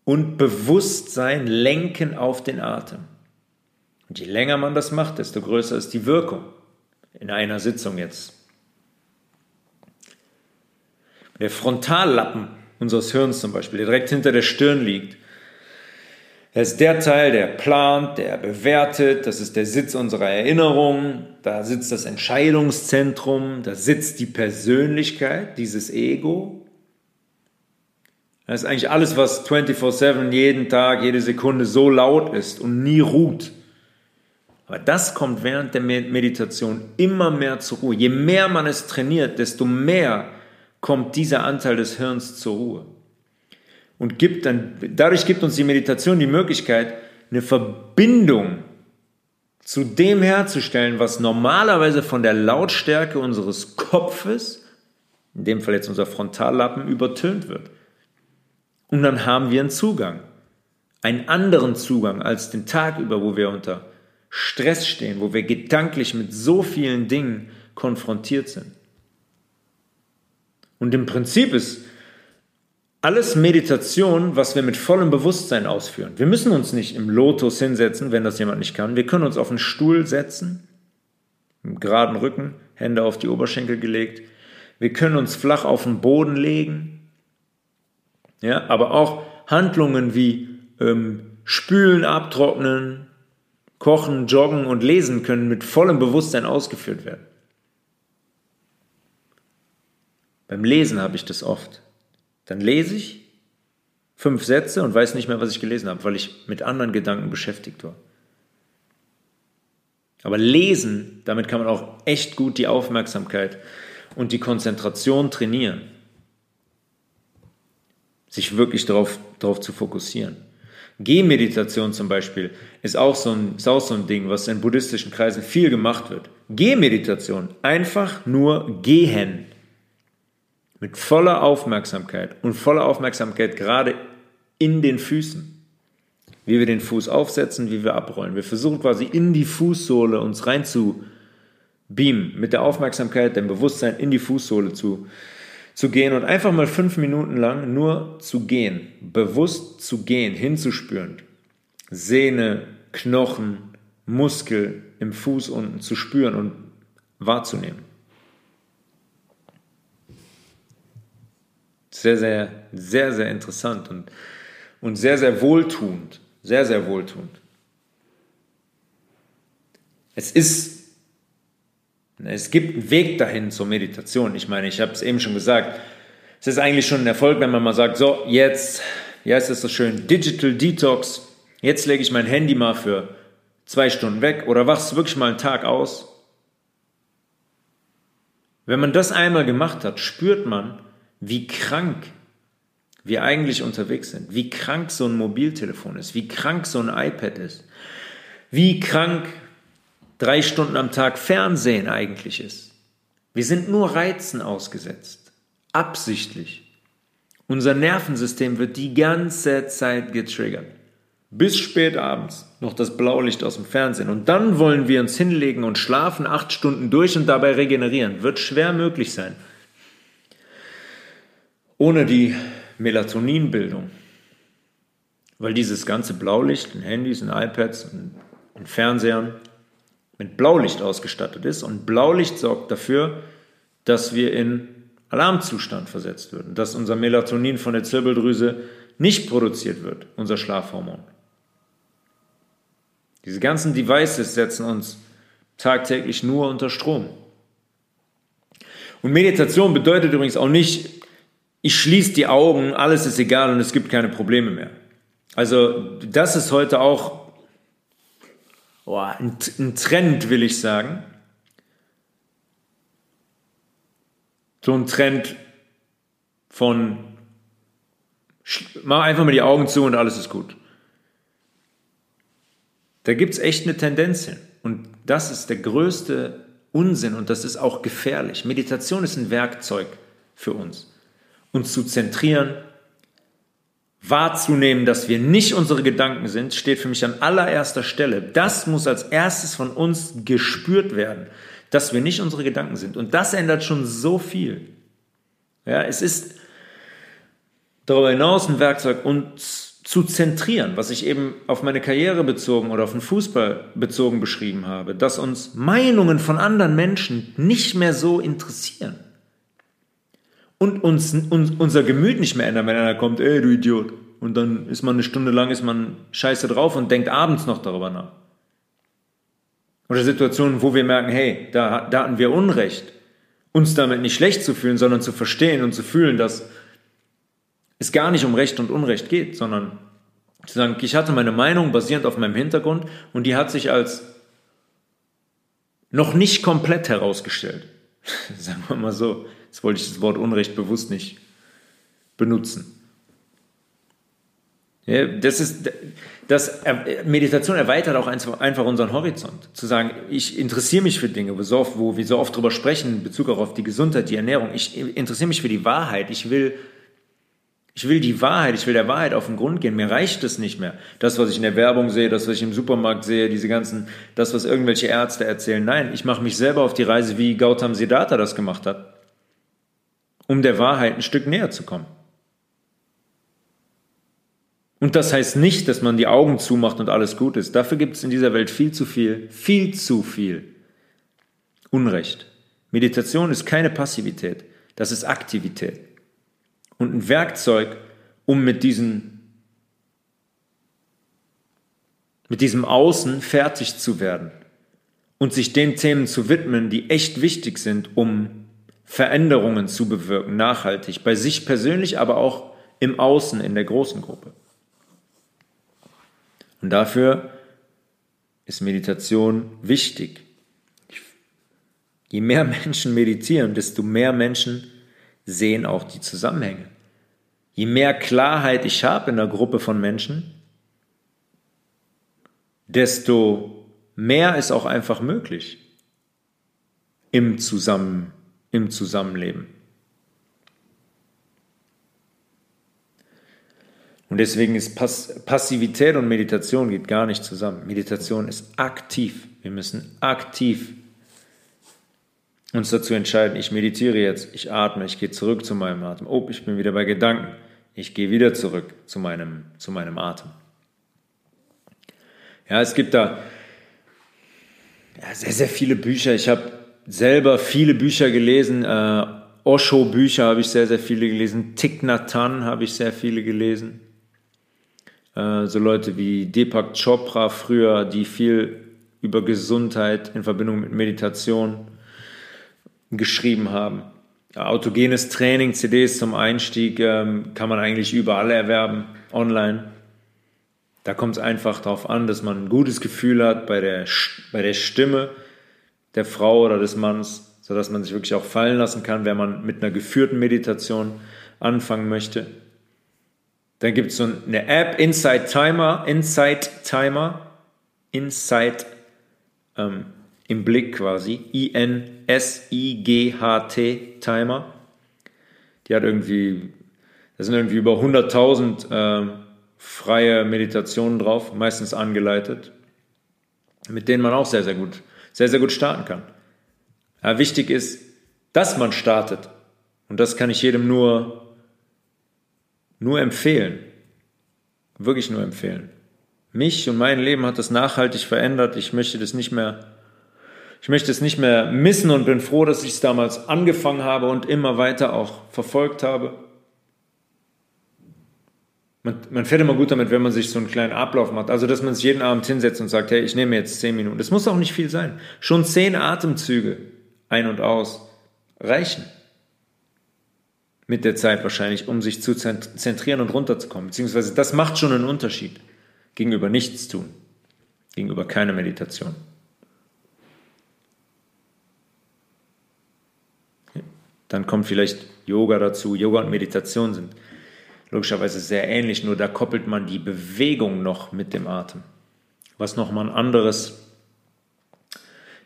und Bewusstsein lenken auf den Atem. Und je länger man das macht, desto größer ist die Wirkung. In einer Sitzung jetzt. Der Frontallappen unseres Hirns zum Beispiel, der direkt hinter der Stirn liegt, er ist der Teil, der plant, der bewertet, das ist der Sitz unserer Erinnerung, da sitzt das Entscheidungszentrum, da sitzt die Persönlichkeit, dieses Ego. Das ist eigentlich alles, was 24/7 jeden Tag, jede Sekunde so laut ist und nie ruht. Aber das kommt während der Meditation immer mehr zur Ruhe. Je mehr man es trainiert, desto mehr kommt dieser Anteil des Hirns zur Ruhe und gibt dann, dadurch gibt uns die Meditation die Möglichkeit, eine Verbindung zu dem herzustellen, was normalerweise von der Lautstärke unseres Kopfes, in dem Fall jetzt unser Frontallappen, übertönt wird. Und dann haben wir einen Zugang, einen anderen Zugang als den Tag über, wo wir unter Stress stehen, wo wir gedanklich mit so vielen Dingen konfrontiert sind. Und im Prinzip ist alles Meditation, was wir mit vollem Bewusstsein ausführen. Wir müssen uns nicht im Lotus hinsetzen, wenn das jemand nicht kann. Wir können uns auf einen Stuhl setzen, im geraden Rücken, Hände auf die Oberschenkel gelegt. Wir können uns flach auf den Boden legen. Ja, aber auch Handlungen wie ähm, Spülen, Abtrocknen, Kochen, Joggen und Lesen können mit vollem Bewusstsein ausgeführt werden. Beim Lesen habe ich das oft. Dann lese ich fünf Sätze und weiß nicht mehr, was ich gelesen habe, weil ich mit anderen Gedanken beschäftigt war. Aber lesen, damit kann man auch echt gut die Aufmerksamkeit und die Konzentration trainieren. Sich wirklich darauf, darauf zu fokussieren. Gehmeditation zum Beispiel ist auch, so ein, ist auch so ein Ding, was in buddhistischen Kreisen viel gemacht wird. Gehmeditation, einfach nur gehen mit voller Aufmerksamkeit und voller Aufmerksamkeit gerade in den Füßen. Wie wir den Fuß aufsetzen, wie wir abrollen. Wir versuchen quasi in die Fußsohle uns rein zu beamen, mit der Aufmerksamkeit, dem Bewusstsein in die Fußsohle zu, zu gehen und einfach mal fünf Minuten lang nur zu gehen, bewusst zu gehen, hinzuspüren. Sehne, Knochen, Muskel im Fuß unten zu spüren und wahrzunehmen. Sehr, sehr, sehr, sehr interessant und, und sehr, sehr wohltuend. Sehr, sehr wohltuend. Es ist, es gibt einen Weg dahin zur Meditation. Ich meine, ich habe es eben schon gesagt, es ist eigentlich schon ein Erfolg, wenn man mal sagt, so, jetzt, ja, es ist so schön, Digital Detox, jetzt lege ich mein Handy mal für zwei Stunden weg oder wachst wirklich mal einen Tag aus Wenn man das einmal gemacht hat, spürt man, wie krank wir eigentlich unterwegs sind, wie krank so ein Mobiltelefon ist, wie krank so ein iPad ist, wie krank drei Stunden am Tag Fernsehen eigentlich ist. Wir sind nur Reizen ausgesetzt, absichtlich. Unser Nervensystem wird die ganze Zeit getriggert. Bis spät abends noch das Blaulicht aus dem Fernsehen. Und dann wollen wir uns hinlegen und schlafen acht Stunden durch und dabei regenerieren. Wird schwer möglich sein. Ohne die Melatoninbildung. Weil dieses ganze Blaulicht in Handys, in iPads und in Fernsehern mit Blaulicht ausgestattet ist. Und Blaulicht sorgt dafür, dass wir in Alarmzustand versetzt würden, dass unser Melatonin von der Zirbeldrüse nicht produziert wird, unser Schlafhormon. Diese ganzen Devices setzen uns tagtäglich nur unter Strom. Und Meditation bedeutet übrigens auch nicht, ich schließe die Augen, alles ist egal und es gibt keine Probleme mehr. Also das ist heute auch ein Trend, will ich sagen. So ein Trend von mach einfach mal die Augen zu und alles ist gut. Da gibt es echt eine Tendenz hin. Und das ist der größte Unsinn und das ist auch gefährlich. Meditation ist ein Werkzeug für uns. Uns zu zentrieren, wahrzunehmen, dass wir nicht unsere Gedanken sind, steht für mich an allererster Stelle. Das muss als erstes von uns gespürt werden, dass wir nicht unsere Gedanken sind. Und das ändert schon so viel. Ja, es ist darüber hinaus ein Werkzeug, uns zu zentrieren, was ich eben auf meine Karriere bezogen oder auf den Fußball bezogen beschrieben habe, dass uns Meinungen von anderen Menschen nicht mehr so interessieren und uns, uns unser Gemüt nicht mehr ändern, wenn einer kommt, ey du Idiot, und dann ist man eine Stunde lang ist man scheiße drauf und denkt abends noch darüber nach. Oder Situationen, wo wir merken, hey, da, da hatten wir Unrecht, uns damit nicht schlecht zu fühlen, sondern zu verstehen und zu fühlen, dass es gar nicht um Recht und Unrecht geht, sondern zu sagen, ich hatte meine Meinung basierend auf meinem Hintergrund und die hat sich als noch nicht komplett herausgestellt. sagen wir mal so. Jetzt wollte ich das Wort Unrecht bewusst nicht benutzen. Ja, das ist, das, Meditation erweitert auch einfach unseren Horizont. Zu sagen, ich interessiere mich für Dinge, wo wir so oft drüber sprechen, in Bezug auch auf die Gesundheit, die Ernährung. Ich interessiere mich für die Wahrheit. Ich will ich will die Wahrheit, ich will der Wahrheit auf den Grund gehen. Mir reicht es nicht mehr. Das, was ich in der Werbung sehe, das, was ich im Supermarkt sehe, diese ganzen, das, was irgendwelche Ärzte erzählen. Nein, ich mache mich selber auf die Reise, wie Gautam Siddhartha das gemacht hat, um der Wahrheit ein Stück näher zu kommen. Und das heißt nicht, dass man die Augen zumacht und alles gut ist. Dafür gibt es in dieser Welt viel zu viel, viel zu viel Unrecht. Meditation ist keine Passivität, das ist Aktivität und ein Werkzeug, um mit diesen mit diesem Außen fertig zu werden und sich den Themen zu widmen, die echt wichtig sind, um Veränderungen zu bewirken, nachhaltig, bei sich persönlich, aber auch im Außen, in der großen Gruppe. Und dafür ist Meditation wichtig. Je mehr Menschen meditieren, desto mehr Menschen sehen auch die Zusammenhänge. Je mehr Klarheit ich habe in der Gruppe von Menschen, desto mehr ist auch einfach möglich im, Zusammen, im Zusammenleben. Und deswegen ist Pass Passivität und Meditation geht gar nicht zusammen. Meditation ist aktiv. Wir müssen aktiv uns dazu entscheiden, ich meditiere jetzt, ich atme, ich gehe zurück zu meinem Atem. Oh, ich bin wieder bei Gedanken. Ich gehe wieder zurück zu meinem, zu meinem Atem. Ja, es gibt da ja, sehr, sehr viele Bücher. Ich habe selber viele Bücher gelesen. Äh, Osho-Bücher habe ich sehr, sehr viele gelesen. Thich Nhat Hanh habe ich sehr viele gelesen. Äh, so Leute wie Deepak Chopra früher, die viel über Gesundheit in Verbindung mit Meditation geschrieben haben. Autogenes Training, CDs zum Einstieg ähm, kann man eigentlich überall erwerben, online. Da kommt es einfach darauf an, dass man ein gutes Gefühl hat bei der, bei der Stimme der Frau oder des Mannes, sodass man sich wirklich auch fallen lassen kann, wenn man mit einer geführten Meditation anfangen möchte. Dann gibt es so eine App, Insight Timer, Insight Timer, Insight ähm, im Blick quasi, I-N-S-I-G-H-T Timer. Die hat irgendwie, da sind irgendwie über 100.000 äh, freie Meditationen drauf, meistens angeleitet, mit denen man auch sehr, sehr gut, sehr, sehr gut starten kann. Ja, wichtig ist, dass man startet. Und das kann ich jedem nur, nur empfehlen. Wirklich nur empfehlen. Mich und mein Leben hat das nachhaltig verändert. Ich möchte das nicht mehr, ich möchte es nicht mehr missen und bin froh, dass ich es damals angefangen habe und immer weiter auch verfolgt habe. Man, man fährt immer gut damit, wenn man sich so einen kleinen Ablauf macht. Also, dass man sich jeden Abend hinsetzt und sagt, hey, ich nehme jetzt zehn Minuten. Das muss auch nicht viel sein. Schon zehn Atemzüge ein und aus reichen. Mit der Zeit wahrscheinlich, um sich zu zentrieren und runterzukommen. Beziehungsweise das macht schon einen Unterschied gegenüber nichts tun, gegenüber keiner Meditation. Dann kommt vielleicht Yoga dazu. Yoga und Meditation sind logischerweise sehr ähnlich, nur da koppelt man die Bewegung noch mit dem Atem. Was nochmal ein anderes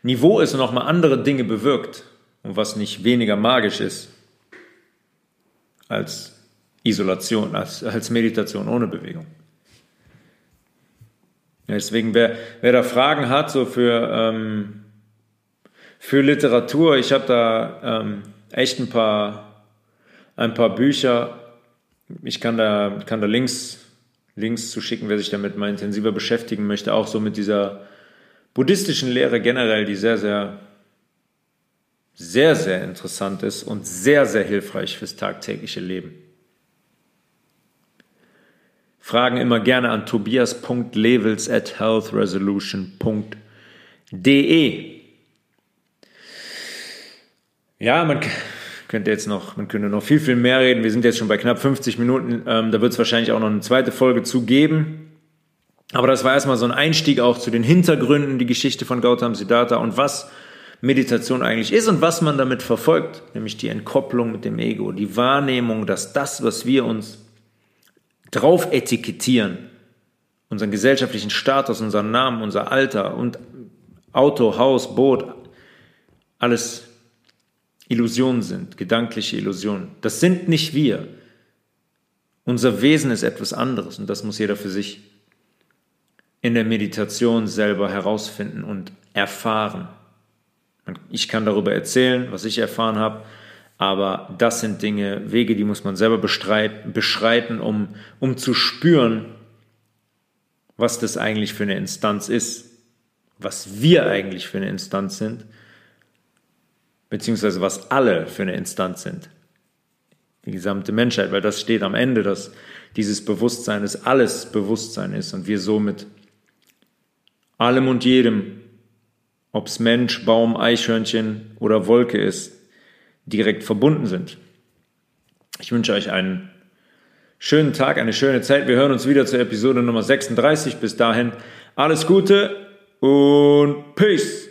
Niveau ist und nochmal andere Dinge bewirkt und was nicht weniger magisch ist als Isolation, als, als Meditation ohne Bewegung. Deswegen, wer, wer da Fragen hat, so für, ähm, für Literatur, ich habe da ähm, echt ein paar, ein paar Bücher. Ich kann da, kann da Links, Links zu schicken, wer sich damit mal intensiver beschäftigen möchte, auch so mit dieser buddhistischen Lehre generell, die sehr, sehr, sehr, sehr interessant ist und sehr, sehr hilfreich fürs tagtägliche Leben. Fragen immer gerne an tobias.levels at healthresolution.de. Ja, man könnte jetzt noch, man könnte noch viel, viel mehr reden. Wir sind jetzt schon bei knapp 50 Minuten. Ähm, da wird es wahrscheinlich auch noch eine zweite Folge zu geben. Aber das war erstmal so ein Einstieg auch zu den Hintergründen, die Geschichte von Gautam Siddhartha und was Meditation eigentlich ist und was man damit verfolgt, nämlich die Entkopplung mit dem Ego, die Wahrnehmung, dass das, was wir uns drauf etikettieren, unseren gesellschaftlichen Status, unseren Namen, unser Alter und Auto, Haus, Boot, alles Illusionen sind, gedankliche Illusionen. Das sind nicht wir. Unser Wesen ist etwas anderes und das muss jeder für sich in der Meditation selber herausfinden und erfahren. Ich kann darüber erzählen, was ich erfahren habe, aber das sind Dinge, Wege, die muss man selber beschreiten, um, um zu spüren, was das eigentlich für eine Instanz ist, was wir eigentlich für eine Instanz sind, beziehungsweise was alle für eine Instanz sind. Die gesamte Menschheit, weil das steht am Ende, dass dieses Bewusstsein ist alles Bewusstsein ist und wir somit allem und jedem, ob es Mensch, Baum, Eichhörnchen oder Wolke ist, direkt verbunden sind. Ich wünsche euch einen schönen Tag, eine schöne Zeit. Wir hören uns wieder zur Episode Nummer 36. Bis dahin alles Gute und Peace.